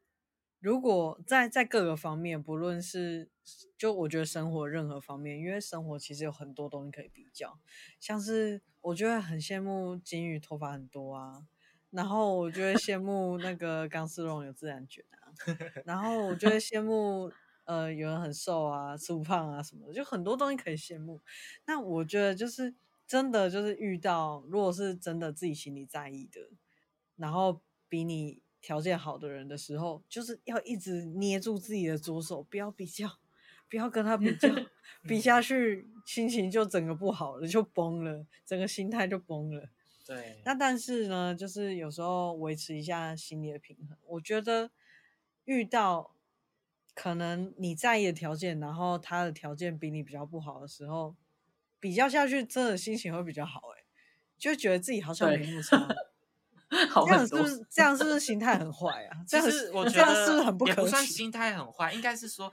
如果在在各个方面，不论是就我觉得生活任何方面，因为生活其实有很多东西可以比较，像是我觉得很羡慕金鱼头发很多啊，然后我就会羡慕那个 钢丝绒有自然卷啊，然后我就会羡慕。呃，有人很瘦啊，吃不胖啊什么的，就很多东西可以羡慕。那我觉得就是真的，就是遇到如果是真的自己心里在意的，然后比你条件好的人的时候，就是要一直捏住自己的左手，不要比较，不要跟他比较，比下去心情就整个不好了，就崩了，整个心态就崩了。对。那但是呢，就是有时候维持一下心理的平衡，我觉得遇到。可能你在意的条件，然后他的条件比你比较不好的时候，比较下去，真的心情会比较好哎，就觉得自己好像没那么差。好这样是不是这样是不是心态很坏啊？这样是我觉得是不是很不不算心态很坏，应该是说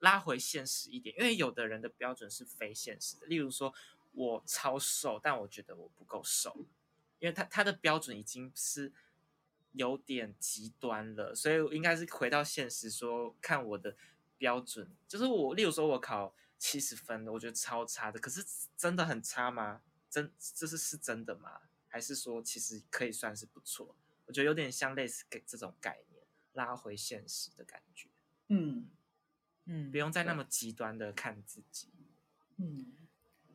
拉回现实一点，因为有的人的标准是非现实的。例如说我超瘦，但我觉得我不够瘦，因为他他的标准已经是。有点极端了，所以应该是回到现实说，看我的标准，就是我，例如说我考七十分的，我觉得超差的，可是真的很差吗？真这是是真的吗？还是说其实可以算是不错？我觉得有点像类似给这种概念，拉回现实的感觉。嗯嗯，嗯，不用再那么极端的看自己。嗯，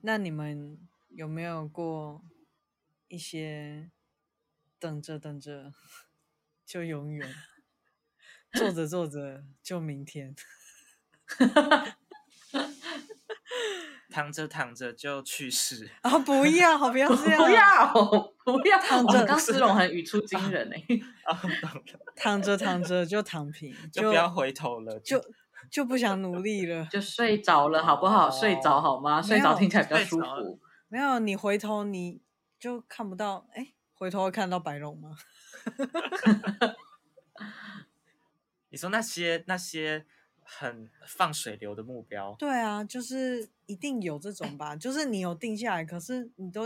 那你们有没有过一些等着等着？就永远做着做着就明天，躺着躺着就去世啊！不要，不要 这样，不要，不要躺着。刚思龙很语出惊人哎、欸！躺着躺着就躺平，就，就不要回头了，就就不想努力了，就睡着了，好不好？睡着好吗？睡着听起来比较舒服。没有，你回头你就看不到，哎，回头会看到白龙吗？你说那些那些很放水流的目标，对啊，就是一定有这种吧，就是你有定下来，可是你都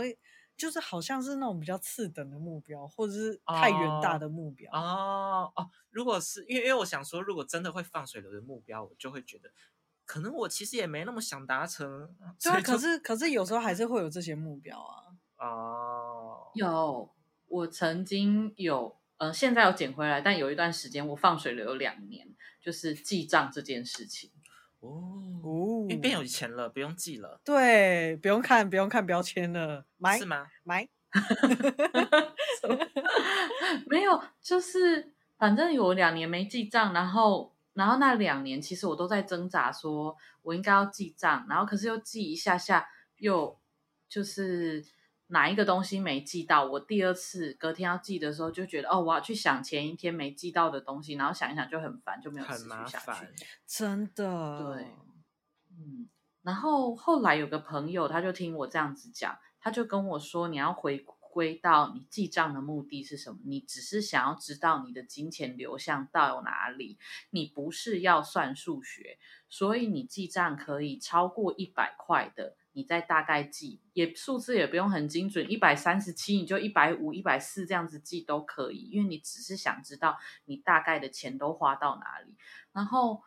就是好像是那种比较次等的目标，或者是太远大的目标哦哦，哦。如果是因为因为我想说，如果真的会放水流的目标，我就会觉得可能我其实也没那么想达成。对啊，可是可是有时候还是会有这些目标啊。哦，有。我曾经有，呃，现在有捡回来，但有一段时间我放水了有两年，就是记账这件事情。哦哦，因为变有钱了，不用记了。对，不用看，不用看标签了。买是吗？买。没有，就是反正有两年没记账，然后，然后那两年其实我都在挣扎，说我应该要记账，然后可是又记一下下，又就是。哪一个东西没寄到？我第二次隔天要寄的时候，就觉得哦，我要去想前一天没寄到的东西，然后想一想就很烦，就没有持续下去。真的，对，嗯。然后后来有个朋友，他就听我这样子讲，他就跟我说：“你要回归到你记账的目的是什么？你只是想要知道你的金钱流向到哪里，你不是要算数学，所以你记账可以超过一百块的。”你再大概记，也数字也不用很精准，一百三十七你就一百五、一百四这样子记都可以，因为你只是想知道你大概的钱都花到哪里。然后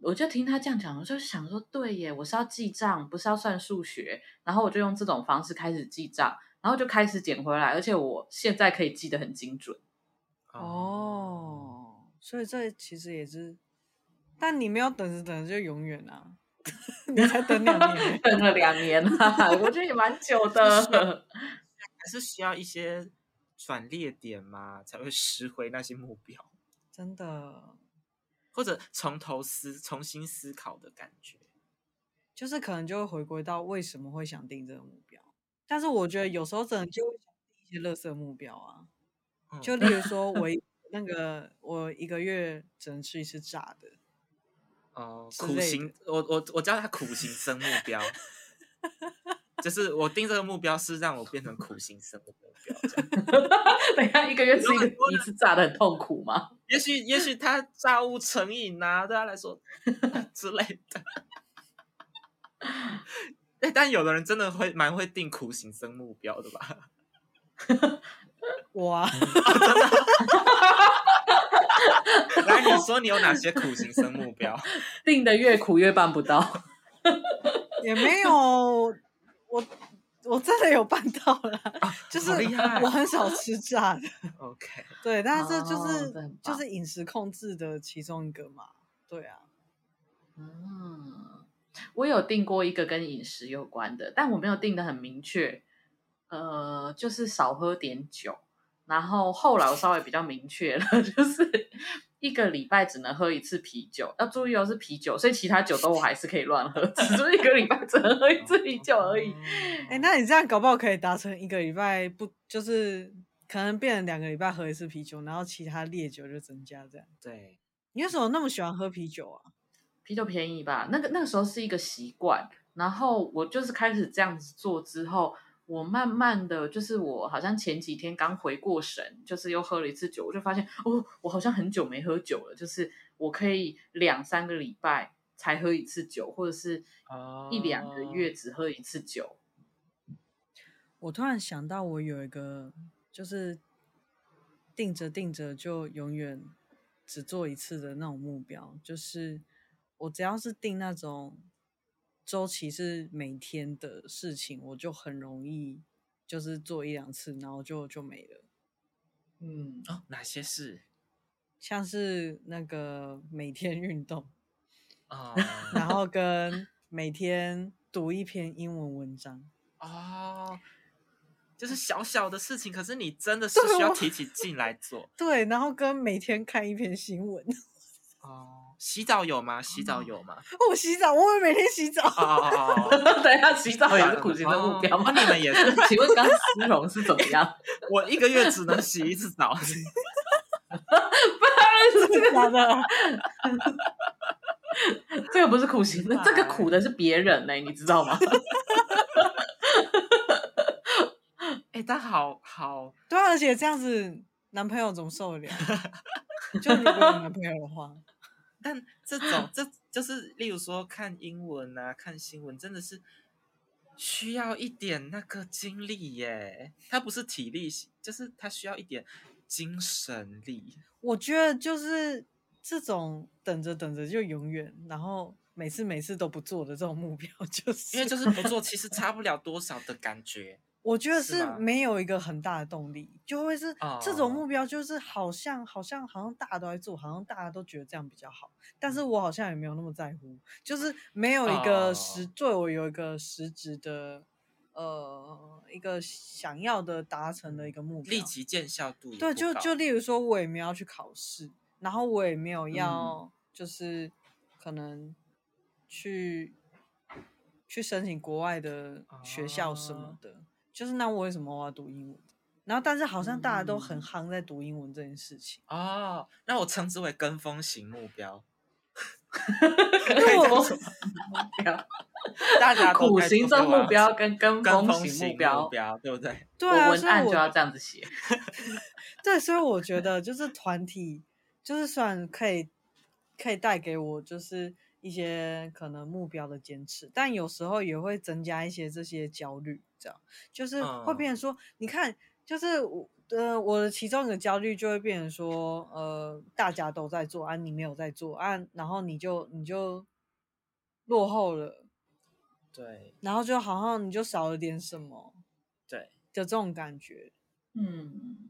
我就听他这样讲，我就想说，对耶，我是要记账，不是要算数学。然后我就用这种方式开始记账，然后就开始捡回来，而且我现在可以记得很精准。哦，所以这其实也是，但你没有等着等着就永远啊，你才等两年，等了两年啊，我觉得也蛮久的，还是需要一些转捩点嘛，才会拾回那些目标，真的，或者从头思重新思考的感觉，就是可能就会回归到为什么会想定这个目标。但是我觉得有时候真的就会想定一些垃圾目标啊，嗯、就例如说我那个我一个月只能吃一次炸的，哦、呃，苦行，我我我叫他苦行僧目标，就是我定这个目标是让我变成苦行僧的目标。等一下一个月吃一个一次炸的很痛苦吗？也许也许他炸物成瘾啊，对他来说之类的。但有的人真的会蛮会定苦行僧目标的吧？我啊，真的。来，你说你有哪些苦行僧目标？定的越苦越办不到。也没有，我我真的有办到了，啊、就是我很少吃炸的。OK，对，但是就是、哦、就是饮食控制的其中一个嘛。对啊，嗯。我有定过一个跟饮食有关的，但我没有定的很明确，呃，就是少喝点酒。然后后来我稍微比较明确了，就是一个礼拜只能喝一次啤酒。要注意哦，是啤酒，所以其他酒都我还是可以乱喝，只是一个礼拜只能喝一次啤酒而已。哎，那你这样搞不好可以达成一个礼拜不，就是可能变成两个礼拜喝一次啤酒，然后其他烈酒就增加这样。对，你为什么那么喜欢喝啤酒啊？啤酒便宜吧？那个那个时候是一个习惯，然后我就是开始这样子做之后，我慢慢的就是我好像前几天刚回过神，就是又喝了一次酒，我就发现哦，我好像很久没喝酒了，就是我可以两三个礼拜才喝一次酒，或者是一两个月只喝一次酒。我突然想到，我有一个就是定着定着就永远只做一次的那种目标，就是。我只要是定那种周期是每天的事情，我就很容易就是做一两次，然后就就没了。嗯，哦，哪些事？像是那个每天运动啊，然后跟每天读一篇英文文章哦，就是小小的事情，可是你真的是需要提起劲来做。对，然后跟每天看一篇新闻。哦。洗澡有吗？洗澡有吗？我、哦、洗澡，我会每天洗澡。哦，等一下，洗澡也是苦行的目标吗？哦、你们也是？请问刚思荣是怎么样？我一个月只能洗一次澡。不是这个的，这个不是苦行的，这个苦的是别人呢、欸，你知道吗？哎、欸，但好好，对、啊，而且这样子，男朋友怎么受得了？就你没有男朋友的话。但这种这就是，例如说看英文啊，看新闻，真的是需要一点那个精力耶。它不是体力，就是它需要一点精神力。我觉得就是这种等着等着就永远，然后每次每次都不做的这种目标，就是因为就是不做，其实差不了多少的感觉。我觉得是没有一个很大的动力，就会是这种目标，就是好像好像好像大家都在做，好像大家都觉得这样比较好，但是我好像也没有那么在乎，就是没有一个实，对我有一个实质的，呃，一个想要的达成的一个目标，立即见效。度。对，就就例如说，我也没有要去考试，然后我也没有要，就是可能去去申请国外的学校什么的。就是那我为什么我要读英文？然后但是好像大家都很夯在读英文这件事情、嗯、哦，那我称之为跟风型目标。跟风型目标，大家苦行僧目标跟跟风型目标，目标对不对？对啊，我文案就要这样子写。对，所以我觉得就是团体，就是算可以可以带给我就是一些可能目标的坚持，但有时候也会增加一些这些焦虑。这样就是会变成说，嗯、你看，就是我呃，我的其中一个焦虑就会变成说，呃，大家都在做，啊，你没有在做，啊，然后你就你就落后了，对，然后就好像你就少了点什么，对，这种感觉。嗯，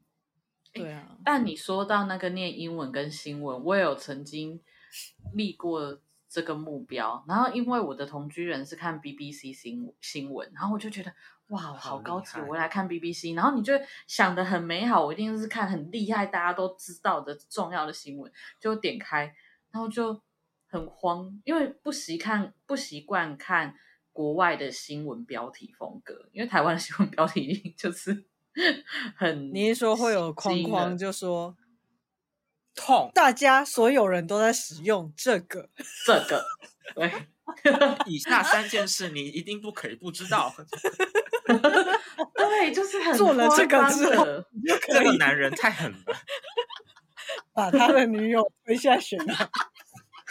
对啊。但你说到那个念英文跟新闻，我也有曾经立过这个目标。然后因为我的同居人是看 BBC 新新闻，然后我就觉得哇，好高级，我来看 BBC。然后你就想的很美好，我一定是看很厉害，大家都知道的重要的新闻，就点开，然后就。很慌，因为不习看不习惯看国外的新闻标题风格，因为台湾的新闻标题就是 很。你一说会有框框，就说痛，大家所有人都在使用这个这个，对，以下三件事你一定不可以不知道。对，就是很做了这个之后，这个男人太狠了，把他的女友推下悬崖。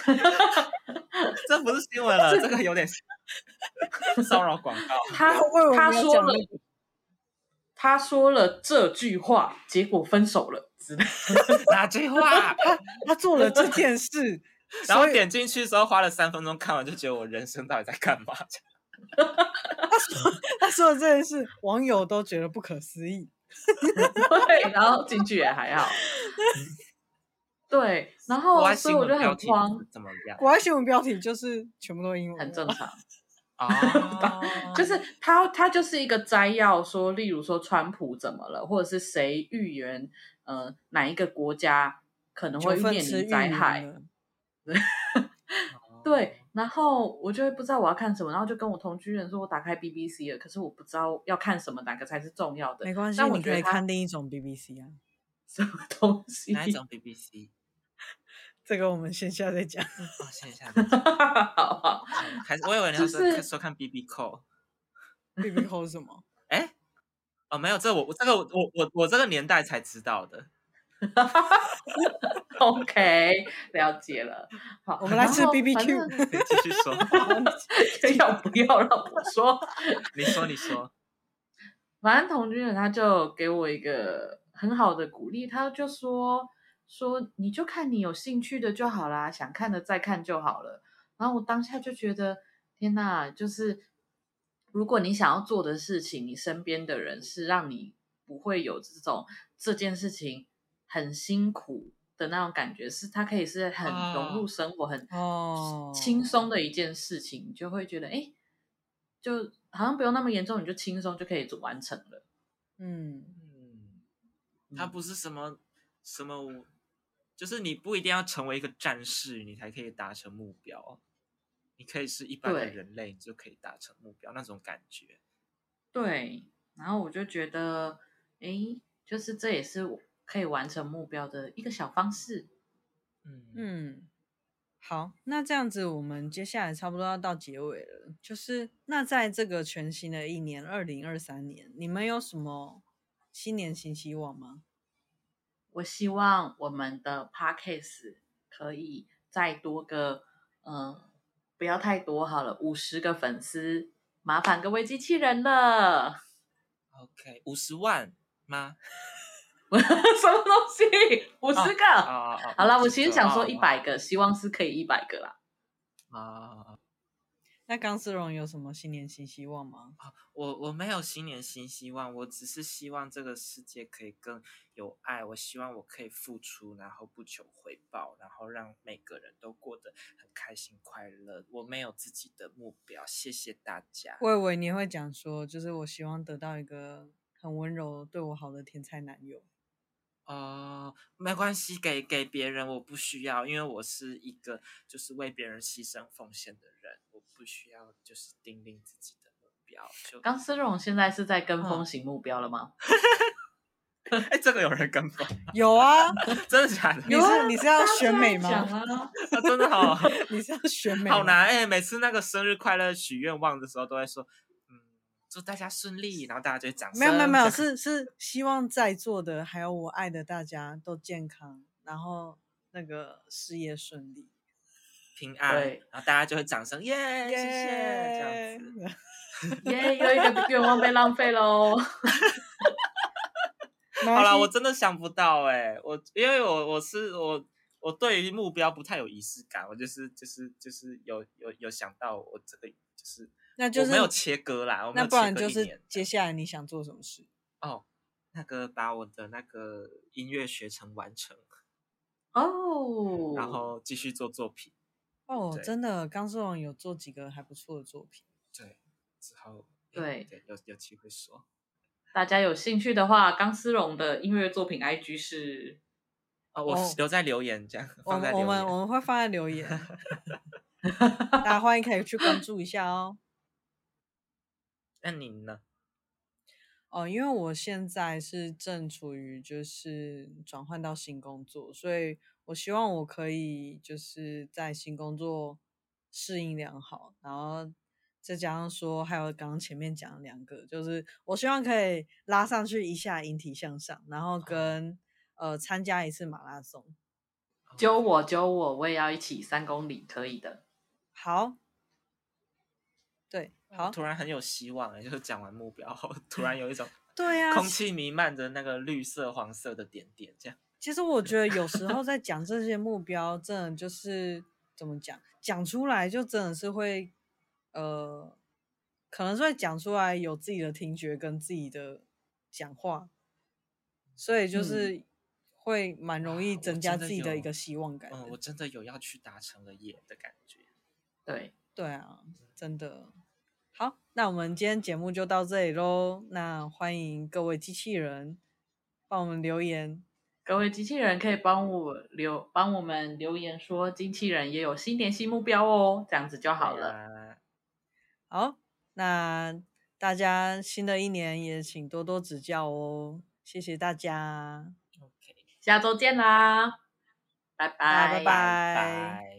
这不是新闻了，这个有点骚扰广告。他他说了，他说了这句话，结果分手了。哪句话？他他做了这件事，然后点进去之后花了三分钟看完，就觉得我人生到底在干嘛？他说他说的这件事，网友都觉得不可思议。对，然后进去也还好。对，然后所以我就很慌。怎么样？国外新闻标题就是全部都英文，很正常。啊，就是他，他就是一个摘要，说，例如说川普怎么了，或者是谁预言，呃，哪一个国家可能会面临灾害。对，然后我就会不知道我要看什么，然后就跟我同居人说，我打开 BBC 了，可是我不知道要看什么，哪个才是重要的。没关系，但我你可以看另一种 BBC 啊。什么东西？哪一种 BBC？这个我们线下再讲。哦，线下再讲。好好。还是我以为你要说、就是、说看 BB Call。BB Call 是什么？哎，哦，没有，这我这个我我我这个年代才知道的。OK，了解了。好，我们来吃 BBQ。你继续说。要不要让我说？你说，你说。反正童军人他就给我一个很好的鼓励，他就说。说你就看你有兴趣的就好啦，想看的再看就好了。然后我当下就觉得，天哪，就是如果你想要做的事情，你身边的人是让你不会有这种这件事情很辛苦的那种感觉，是它可以是很融入生活、很轻松的一件事情，你就会觉得，哎，就好像不用那么严重，你就轻松就可以完成了。嗯嗯，它不是什么什么。就是你不一定要成为一个战士，你才可以达成目标。你可以是一般的人类，你就可以达成目标那种感觉。对，然后我就觉得，哎，就是这也是我可以完成目标的一个小方式。嗯嗯，好，那这样子我们接下来差不多要到结尾了。就是那在这个全新的一年，二零二三年，你们有什么新年新希望吗？我希望我们的 podcast 可以再多个，嗯，不要太多好了，五十个粉丝，麻烦各位机器人了。OK，五十万吗？什么东西？五十个？哦哦、好了，我其实想说一百个，希望是可以一百个啦。啊。那钢丝绒有什么新年新希望吗？啊，我我没有新年新希望，我只是希望这个世界可以更有爱。我希望我可以付出，然后不求回报，然后让每个人都过得很开心快乐。我没有自己的目标，谢谢大家。我以为你会讲说，就是我希望得到一个很温柔、对我好的天才男友。哦，没关系，给给别人我不需要，因为我是一个就是为别人牺牲奉献的人。我不需要，就是定定自己的目标。就钢丝绒现在是在跟风型目标了吗？哎、嗯欸，这个有人跟风？有啊，真的假的？你是你是要选美吗？啊啊、真的好，你是要选美？好难哎、欸！每次那个生日快乐许愿望的时候，都会说，嗯，祝大家顺利，然后大家就会掌声。没有没有没有，是是希望在座的还有我爱的大家都健康，然后那个事业顺利。平安，然后大家就会掌声，耶，谢谢，这样子，耶，又一个愿望被浪费喽。好了，我真的想不到哎，我因为我我是我我对于目标不太有仪式感，我就是就是就是有有有想到我这个就是，那就是我没有切割啦，那不然就是接下来你想做什么事？哦，那个把我的那个音乐学程完成哦，然后继续做作品。哦，真的，钢丝绒有做几个还不错的作品。对，之后对对有有机会说。大家有兴趣的话，钢丝绒的音乐作品 IG 是哦，我留在留言这样。我们我们我们会放在留言，大家欢迎可以去关注一下哦。那你呢？哦，因为我现在是正处于就是转换到新工作，所以我希望我可以就是在新工作适应良好，然后再加上说还有刚刚前面讲的两个，就是我希望可以拉上去一下引体向上，然后跟呃参加一次马拉松，揪我揪我，我也要一起三公里，可以的。好，对。好，突然很有希望哎，就是讲完目标后，突然有一种 对呀，空气弥漫着那个绿色、黄色的点点，这样。其实我觉得有时候 在讲这些目标，真的就是怎么讲，讲出来就真的是会，呃，可能是会讲出来有自己的听觉跟自己的讲话，所以就是会蛮容易增加自己的一个希望感。嗯，我真的有要去达成了耶的感觉。对，对啊，真的。好，那我们今天节目就到这里喽。那欢迎各位机器人帮我们留言，各位机器人可以帮我留帮我们留言说，机器人也有新年新目标哦，这样子就好了。啊、好，那大家新的一年也请多多指教哦，谢谢大家。OK，下周见啦，拜拜拜拜。拜拜。